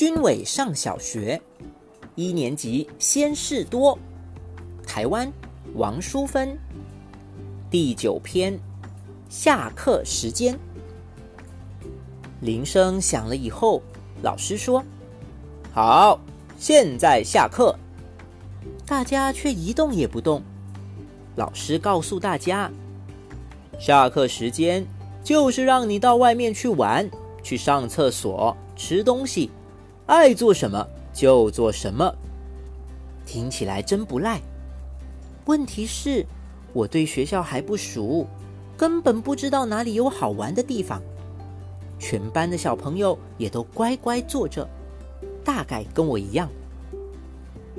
军伟上小学，一年级先事多，台湾王淑芬。第九篇，下课时间。铃声响了以后，老师说：“好，现在下课。”大家却一动也不动。老师告诉大家：“下课时间就是让你到外面去玩，去上厕所、吃东西，爱做什么就做什么。”听起来真不赖。问题是，我对学校还不熟，根本不知道哪里有好玩的地方。全班的小朋友也都乖乖坐着，大概跟我一样。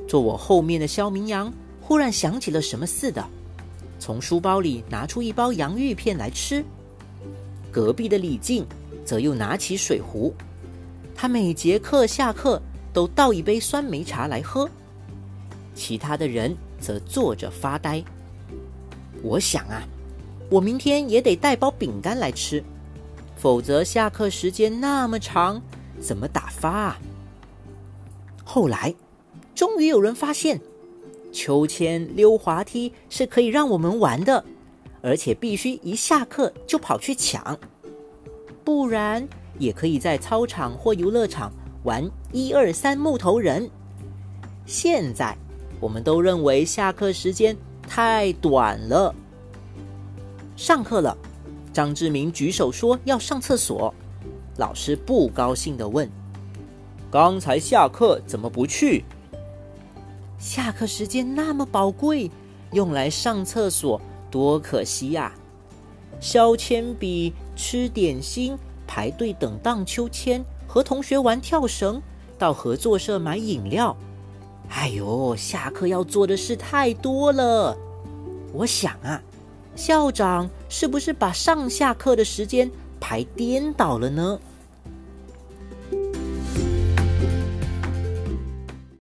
坐我后面的肖明阳忽然想起了什么似的，从书包里拿出一包洋芋片来吃。隔壁的李静则又拿起水壶，他每节课下课都倒一杯酸梅茶来喝。其他的人则坐着发呆。我想啊，我明天也得带包饼干来吃，否则下课时间那么长，怎么打发啊？后来。终于有人发现，秋千、溜滑梯是可以让我们玩的，而且必须一下课就跑去抢，不然也可以在操场或游乐场玩一二三木头人。现在我们都认为下课时间太短了。上课了，张志明举手说要上厕所，老师不高兴的问：“刚才下课怎么不去？”下课时间那么宝贵，用来上厕所多可惜呀！削铅笔、吃点心、排队等荡秋千、和同学玩跳绳、到合作社买饮料，哎呦，下课要做的事太多了。我想啊，校长是不是把上下课的时间排颠倒了呢？